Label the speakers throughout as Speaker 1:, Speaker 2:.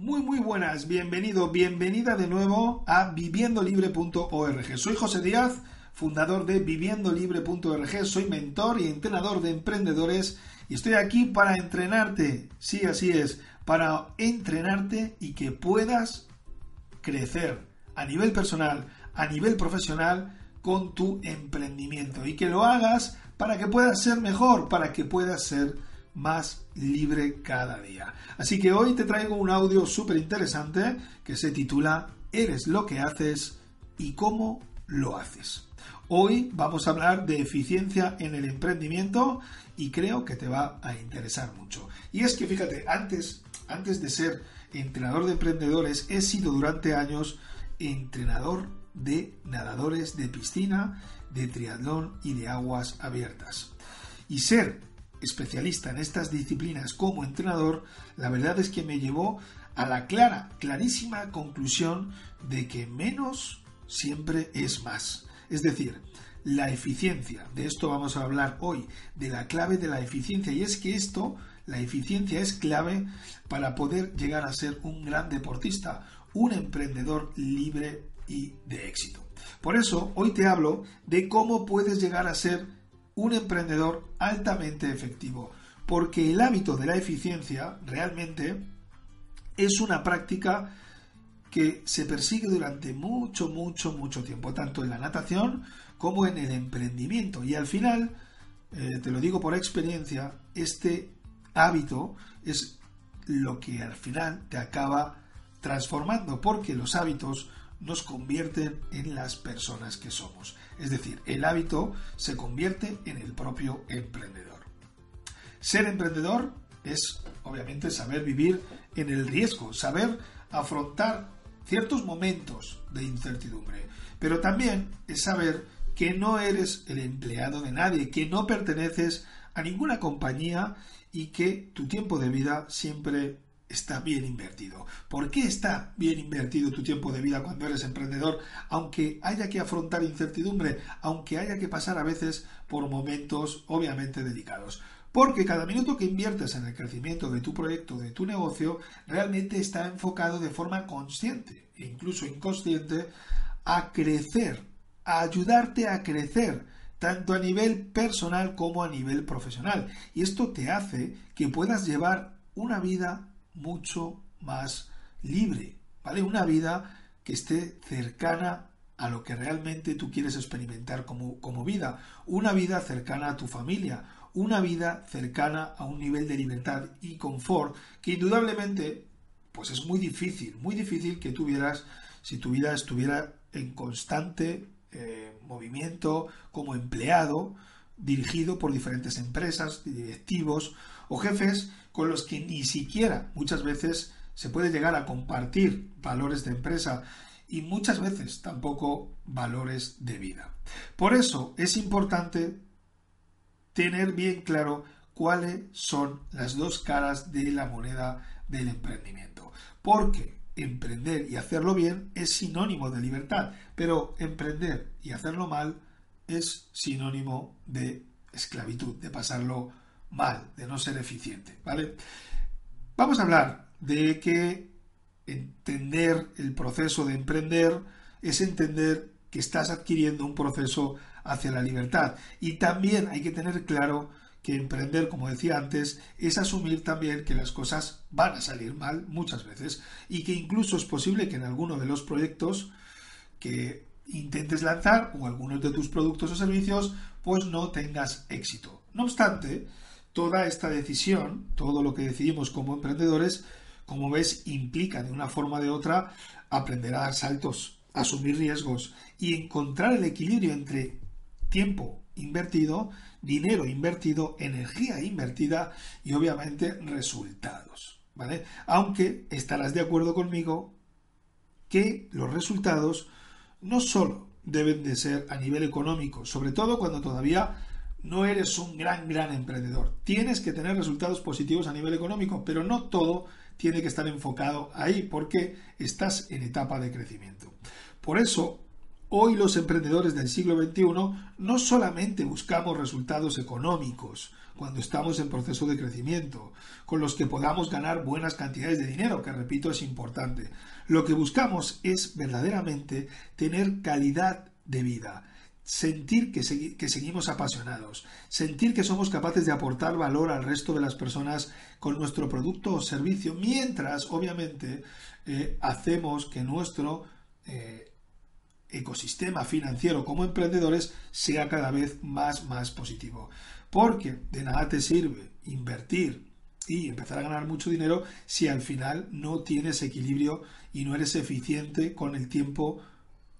Speaker 1: Muy muy buenas, bienvenido, bienvenida de nuevo a viviendolibre.org. Soy José Díaz, fundador de viviendolibre.org, soy mentor y entrenador de emprendedores y estoy aquí para entrenarte, sí, así es, para entrenarte y que puedas crecer a nivel personal, a nivel profesional con tu emprendimiento y que lo hagas para que puedas ser mejor, para que puedas ser más libre cada día. Así que hoy te traigo un audio súper interesante que se titula Eres lo que haces y cómo lo haces. Hoy vamos a hablar de eficiencia en el emprendimiento y creo que te va a interesar mucho. Y es que fíjate, antes, antes de ser entrenador de emprendedores, he sido durante años entrenador de nadadores de piscina, de triatlón y de aguas abiertas. Y ser especialista en estas disciplinas como entrenador, la verdad es que me llevó a la clara, clarísima conclusión de que menos siempre es más. Es decir, la eficiencia, de esto vamos a hablar hoy, de la clave de la eficiencia, y es que esto, la eficiencia es clave para poder llegar a ser un gran deportista, un emprendedor libre y de éxito. Por eso, hoy te hablo de cómo puedes llegar a ser un emprendedor altamente efectivo, porque el hábito de la eficiencia realmente es una práctica que se persigue durante mucho, mucho, mucho tiempo, tanto en la natación como en el emprendimiento. Y al final, eh, te lo digo por experiencia, este hábito es lo que al final te acaba transformando, porque los hábitos nos convierten en las personas que somos. Es decir, el hábito se convierte en el propio emprendedor. Ser emprendedor es, obviamente, saber vivir en el riesgo, saber afrontar ciertos momentos de incertidumbre, pero también es saber que no eres el empleado de nadie, que no perteneces a ninguna compañía y que tu tiempo de vida siempre está bien invertido. ¿Por qué está bien invertido tu tiempo de vida cuando eres emprendedor? Aunque haya que afrontar incertidumbre, aunque haya que pasar a veces por momentos obviamente delicados. Porque cada minuto que inviertes en el crecimiento de tu proyecto, de tu negocio, realmente está enfocado de forma consciente e incluso inconsciente a crecer, a ayudarte a crecer, tanto a nivel personal como a nivel profesional. Y esto te hace que puedas llevar una vida mucho más libre, ¿vale? Una vida que esté cercana a lo que realmente tú quieres experimentar como, como vida, una vida cercana a tu familia, una vida cercana a un nivel de libertad y confort que indudablemente pues es muy difícil, muy difícil que tuvieras si tu vida estuviera en constante eh, movimiento como empleado, dirigido por diferentes empresas, directivos o jefes con los que ni siquiera muchas veces se puede llegar a compartir valores de empresa y muchas veces tampoco valores de vida. Por eso es importante tener bien claro cuáles son las dos caras de la moneda del emprendimiento. Porque emprender y hacerlo bien es sinónimo de libertad, pero emprender y hacerlo mal es sinónimo de esclavitud, de pasarlo mal, de no ser eficiente, ¿vale? Vamos a hablar de que entender el proceso de emprender es entender que estás adquiriendo un proceso hacia la libertad. Y también hay que tener claro que emprender, como decía antes, es asumir también que las cosas van a salir mal muchas veces y que incluso es posible que en alguno de los proyectos que intentes lanzar o algunos de tus productos o servicios pues no tengas éxito. No obstante, toda esta decisión, todo lo que decidimos como emprendedores, como ves, implica de una forma o de otra aprender a dar saltos, asumir riesgos y encontrar el equilibrio entre tiempo invertido, dinero invertido, energía invertida y obviamente resultados. ¿Vale? Aunque estarás de acuerdo conmigo que los resultados no solo deben de ser a nivel económico, sobre todo cuando todavía no eres un gran, gran emprendedor. Tienes que tener resultados positivos a nivel económico, pero no todo tiene que estar enfocado ahí porque estás en etapa de crecimiento. Por eso, hoy los emprendedores del siglo XXI no solamente buscamos resultados económicos, cuando estamos en proceso de crecimiento, con los que podamos ganar buenas cantidades de dinero, que repito es importante. Lo que buscamos es verdaderamente tener calidad de vida, sentir que, seguimos apasionados, sentir que somos capaces de aportar valor al resto de las personas con nuestro producto o servicio, mientras obviamente eh, hacemos que nuestro eh, ecosistema financiero como emprendedores sea cada vez más, más positivo. Porque de nada te sirve invertir y empezar a ganar mucho dinero si al final no tienes equilibrio y no eres eficiente con el tiempo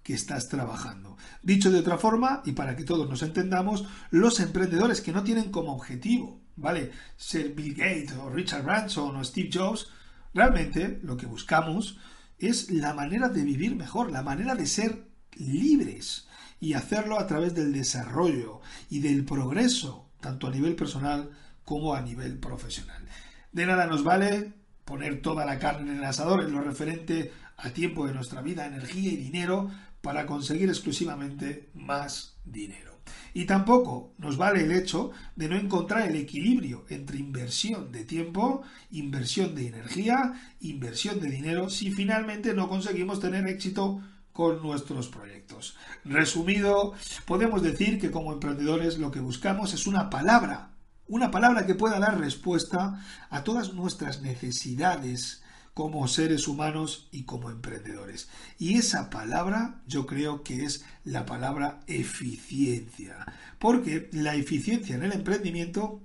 Speaker 1: que estás trabajando. Dicho de otra forma, y para que todos nos entendamos, los emprendedores que no tienen como objetivo, ¿vale? Ser Bill Gates o Richard Branson o Steve Jobs, realmente lo que buscamos es la manera de vivir mejor, la manera de ser libres y hacerlo a través del desarrollo y del progreso tanto a nivel personal como a nivel profesional. De nada nos vale poner toda la carne en el asador en lo referente a tiempo de nuestra vida, energía y dinero para conseguir exclusivamente más dinero. Y tampoco nos vale el hecho de no encontrar el equilibrio entre inversión de tiempo, inversión de energía, inversión de dinero, si finalmente no conseguimos tener éxito nuestros proyectos. Resumido, podemos decir que como emprendedores lo que buscamos es una palabra, una palabra que pueda dar respuesta a todas nuestras necesidades como seres humanos y como emprendedores. Y esa palabra yo creo que es la palabra eficiencia, porque la eficiencia en el emprendimiento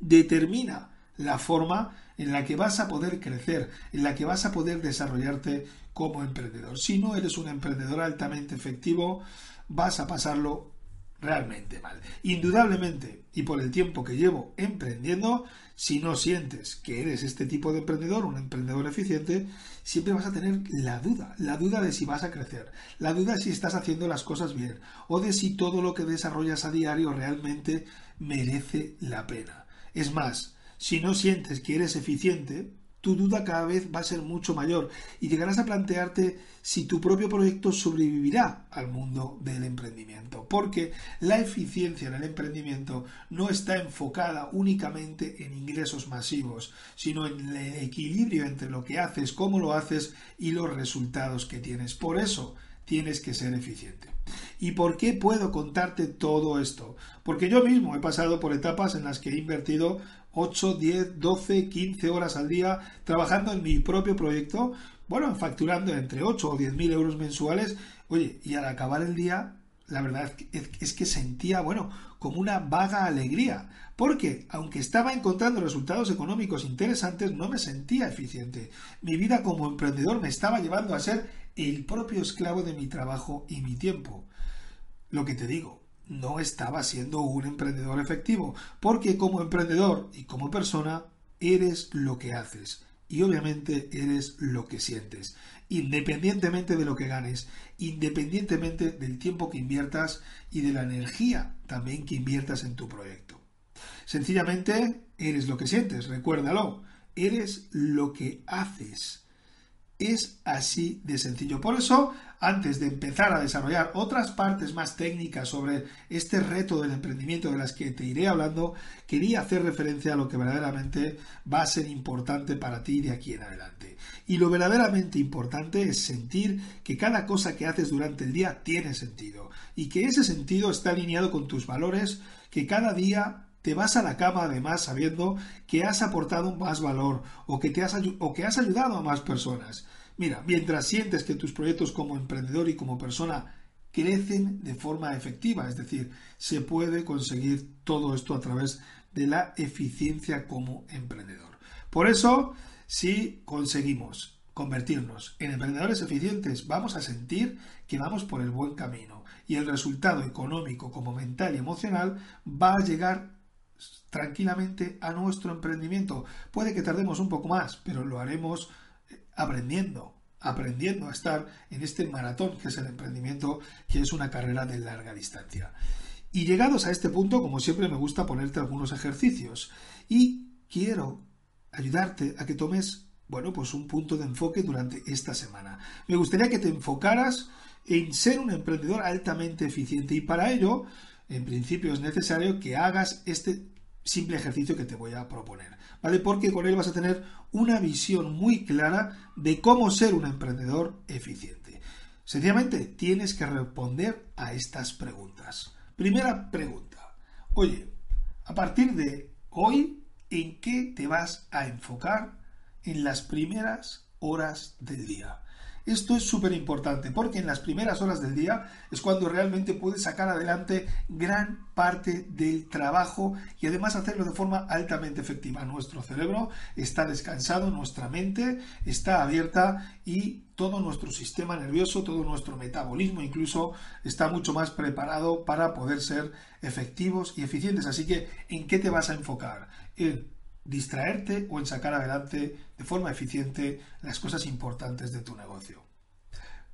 Speaker 1: determina la forma en la que vas a poder crecer, en la que vas a poder desarrollarte como emprendedor. Si no eres un emprendedor altamente efectivo, vas a pasarlo realmente mal. Indudablemente, y por el tiempo que llevo emprendiendo, si no sientes que eres este tipo de emprendedor, un emprendedor eficiente, siempre vas a tener la duda, la duda de si vas a crecer, la duda de si estás haciendo las cosas bien, o de si todo lo que desarrollas a diario realmente merece la pena. Es más, si no sientes que eres eficiente, tu duda cada vez va a ser mucho mayor y llegarás a plantearte si tu propio proyecto sobrevivirá al mundo del emprendimiento. Porque la eficiencia en el emprendimiento no está enfocada únicamente en ingresos masivos, sino en el equilibrio entre lo que haces, cómo lo haces y los resultados que tienes. Por eso tienes que ser eficiente. ¿Y por qué puedo contarte todo esto? Porque yo mismo he pasado por etapas en las que he invertido 8, 10, 12, 15 horas al día trabajando en mi propio proyecto, bueno, facturando entre 8 o 10 mil euros mensuales. Oye, y al acabar el día, la verdad es que sentía, bueno, como una vaga alegría, porque aunque estaba encontrando resultados económicos interesantes, no me sentía eficiente. Mi vida como emprendedor me estaba llevando a ser el propio esclavo de mi trabajo y mi tiempo. Lo que te digo, no estaba siendo un emprendedor efectivo, porque como emprendedor y como persona eres lo que haces y obviamente eres lo que sientes, independientemente de lo que ganes, independientemente del tiempo que inviertas y de la energía también que inviertas en tu proyecto. Sencillamente eres lo que sientes, recuérdalo, eres lo que haces. Es así de sencillo. Por eso, antes de empezar a desarrollar otras partes más técnicas sobre este reto del emprendimiento de las que te iré hablando, quería hacer referencia a lo que verdaderamente va a ser importante para ti de aquí en adelante. Y lo verdaderamente importante es sentir que cada cosa que haces durante el día tiene sentido y que ese sentido está alineado con tus valores, que cada día te vas a la cama además sabiendo que has aportado más valor o que, te has, o que has ayudado a más personas. Mira, mientras sientes que tus proyectos como emprendedor y como persona crecen de forma efectiva, es decir, se puede conseguir todo esto a través de la eficiencia como emprendedor. Por eso, si conseguimos convertirnos en emprendedores eficientes, vamos a sentir que vamos por el buen camino y el resultado económico como mental y emocional va a llegar tranquilamente a nuestro emprendimiento. Puede que tardemos un poco más, pero lo haremos aprendiendo, aprendiendo a estar en este maratón que es el emprendimiento, que es una carrera de larga distancia. Y llegados a este punto, como siempre, me gusta ponerte algunos ejercicios y quiero ayudarte a que tomes, bueno, pues un punto de enfoque durante esta semana. Me gustaría que te enfocaras en ser un emprendedor altamente eficiente y para ello, en principio, es necesario que hagas este simple ejercicio que te voy a proponer, ¿vale? Porque con él vas a tener una visión muy clara de cómo ser un emprendedor eficiente. Sencillamente tienes que responder a estas preguntas. Primera pregunta. Oye, a partir de hoy, ¿en qué te vas a enfocar en las primeras horas del día? Esto es súper importante porque en las primeras horas del día es cuando realmente puedes sacar adelante gran parte del trabajo y además hacerlo de forma altamente efectiva. Nuestro cerebro está descansado, nuestra mente está abierta y todo nuestro sistema nervioso, todo nuestro metabolismo incluso está mucho más preparado para poder ser efectivos y eficientes. Así que, ¿en qué te vas a enfocar? En distraerte o en sacar adelante de forma eficiente las cosas importantes de tu negocio.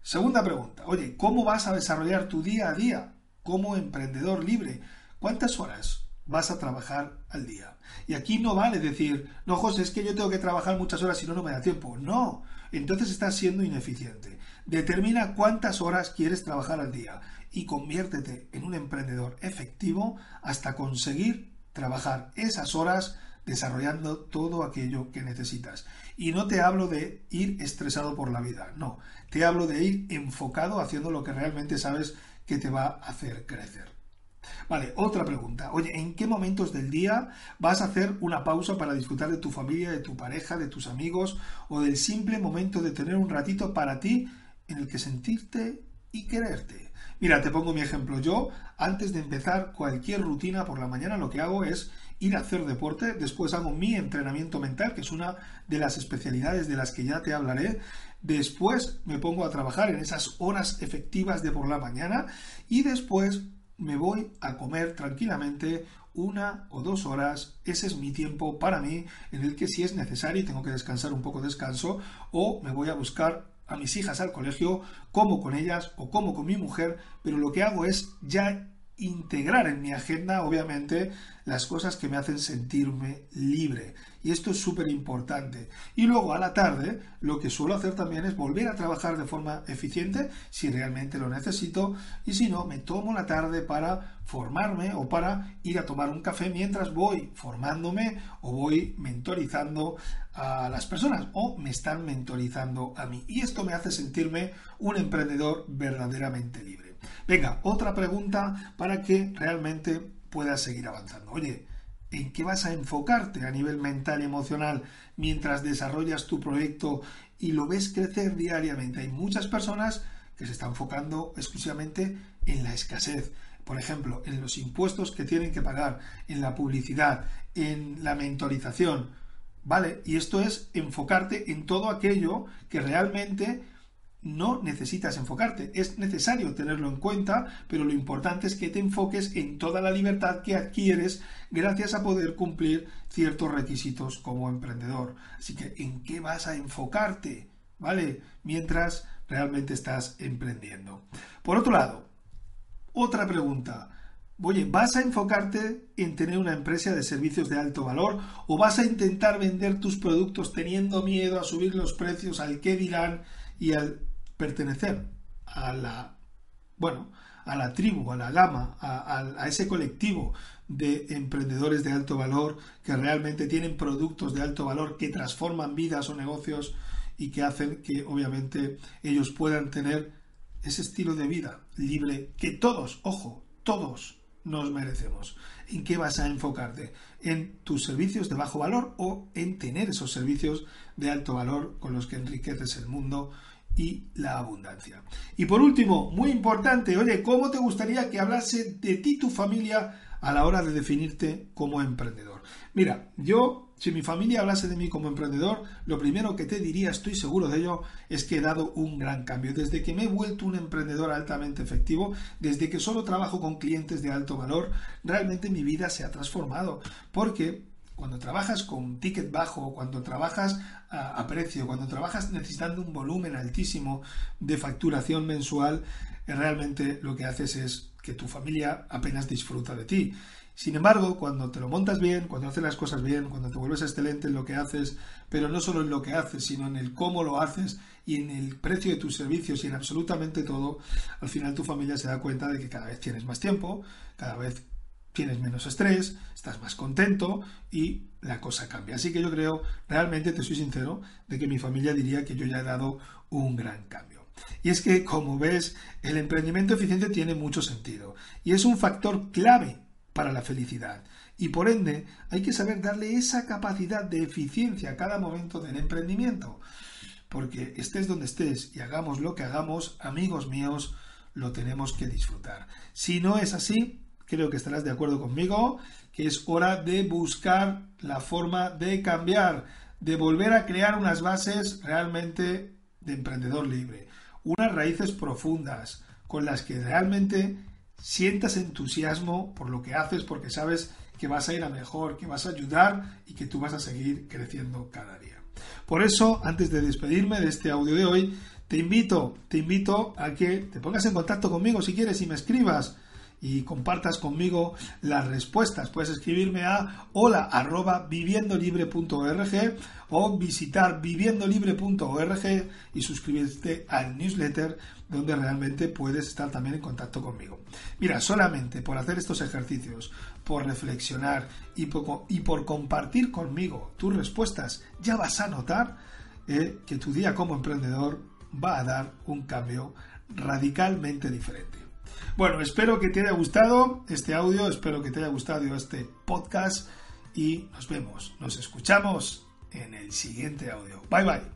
Speaker 1: Segunda pregunta, oye, ¿cómo vas a desarrollar tu día a día como emprendedor libre? ¿Cuántas horas vas a trabajar al día? Y aquí no vale decir, no, José, es que yo tengo que trabajar muchas horas y no, no me da tiempo. No, entonces estás siendo ineficiente. Determina cuántas horas quieres trabajar al día y conviértete en un emprendedor efectivo hasta conseguir trabajar esas horas desarrollando todo aquello que necesitas. Y no te hablo de ir estresado por la vida, no, te hablo de ir enfocado haciendo lo que realmente sabes que te va a hacer crecer. Vale, otra pregunta. Oye, ¿en qué momentos del día vas a hacer una pausa para disfrutar de tu familia, de tu pareja, de tus amigos o del simple momento de tener un ratito para ti en el que sentirte y quererte? Mira, te pongo mi ejemplo. Yo, antes de empezar cualquier rutina por la mañana, lo que hago es ir a hacer deporte, después hago mi entrenamiento mental, que es una de las especialidades de las que ya te hablaré, después me pongo a trabajar en esas horas efectivas de por la mañana y después me voy a comer tranquilamente una o dos horas, ese es mi tiempo para mí, en el que si es necesario y tengo que descansar un poco descanso, o me voy a buscar a mis hijas al colegio, como con ellas o como con mi mujer, pero lo que hago es ya integrar en mi agenda, obviamente, las cosas que me hacen sentirme libre. Y esto es súper importante. Y luego a la tarde, lo que suelo hacer también es volver a trabajar de forma eficiente, si realmente lo necesito, y si no, me tomo la tarde para formarme o para ir a tomar un café mientras voy formándome o voy mentorizando a las personas o me están mentorizando a mí. Y esto me hace sentirme un emprendedor verdaderamente libre. Venga, otra pregunta para que realmente puedas seguir avanzando. Oye, ¿en qué vas a enfocarte a nivel mental y emocional mientras desarrollas tu proyecto y lo ves crecer diariamente? Hay muchas personas que se están enfocando exclusivamente en la escasez. Por ejemplo, en los impuestos que tienen que pagar, en la publicidad, en la mentorización. ¿Vale? Y esto es enfocarte en todo aquello que realmente no necesitas enfocarte, es necesario tenerlo en cuenta, pero lo importante es que te enfoques en toda la libertad que adquieres gracias a poder cumplir ciertos requisitos como emprendedor. Así que, ¿en qué vas a enfocarte? ¿Vale? Mientras realmente estás emprendiendo. Por otro lado, otra pregunta. Oye, ¿vas a enfocarte en tener una empresa de servicios de alto valor o vas a intentar vender tus productos teniendo miedo a subir los precios al que dirán y al pertenecer a la, bueno, a la tribu, a la gama, a, ese colectivo de emprendedores de alto valor que realmente tienen productos de alto valor que transforman vidas o negocios y que hacen que obviamente ellos puedan tener ese estilo de vida libre que todos, ojo, todos nos merecemos. ¿En qué vas a enfocarte? ¿En tus servicios de bajo valor o en tener esos servicios de alto valor con los que enriqueces el mundo y la abundancia. Y por último, muy importante, oye, ¿cómo te gustaría que hablase de ti tu familia a la hora de definirte como emprendedor? Mira, yo, si mi familia hablase de mí como emprendedor, lo primero que te diría, estoy seguro de ello, es que he dado un gran cambio. Desde que me he vuelto un emprendedor altamente efectivo, desde que solo trabajo con clientes de alto valor, realmente mi vida se ha transformado. Porque cuando trabajas con ticket bajo, cuando trabajas a, precio, cuando trabajas necesitando un volumen altísimo de facturación mensual, eh, realmente lo que haces es que tu familia apenas disfruta de ti. Sin embargo, cuando te lo montas bien, cuando haces las cosas bien, cuando te vuelves excelente en lo que haces, pero no solo en lo que haces, sino en el cómo lo haces y en el precio de tus servicios y en absolutamente todo, al final tu familia se da cuenta de que cada vez tienes más tiempo, cada vez tienes menos estrés, estás más contento y la cosa cambia. Así que yo creo, realmente te soy sincero, de que mi familia diría que yo ya he dado un gran cambio. Y es que, como ves, el emprendimiento eficiente tiene mucho sentido y es un factor clave para la felicidad. Y por ende, hay que saber darle esa capacidad de eficiencia a cada momento del emprendimiento. Porque estés donde estés y hagamos lo que hagamos, amigos míos, lo tenemos que disfrutar. Si no es así, creo que estarás de acuerdo conmigo, que es hora de buscar la forma de cambiar, de volver a crear unas bases realmente de emprendedor libre, unas raíces profundas con las que realmente sientas entusiasmo por lo que haces porque sabes que vas a ir a mejor, que vas a ayudar y que tú vas a seguir creciendo cada día. Por eso, antes de despedirme de este audio de hoy, te invito, te invito a que te pongas en contacto conmigo si quieres y me escribas y compartas conmigo las respuestas. Puedes escribirme a hola arroba viviendolibre.org o visitar viviendolibre.org y suscribirte al newsletter donde realmente puedes estar también en contacto conmigo. Mira, solamente por hacer estos ejercicios, por reflexionar y por, compartir conmigo tus respuestas, ya vas a notar eh, que tu día como emprendedor va a dar un cambio radicalmente diferente. Bueno, espero que te haya gustado este audio, espero que te haya gustado este podcast y nos vemos, nos escuchamos en el siguiente audio. Bye bye.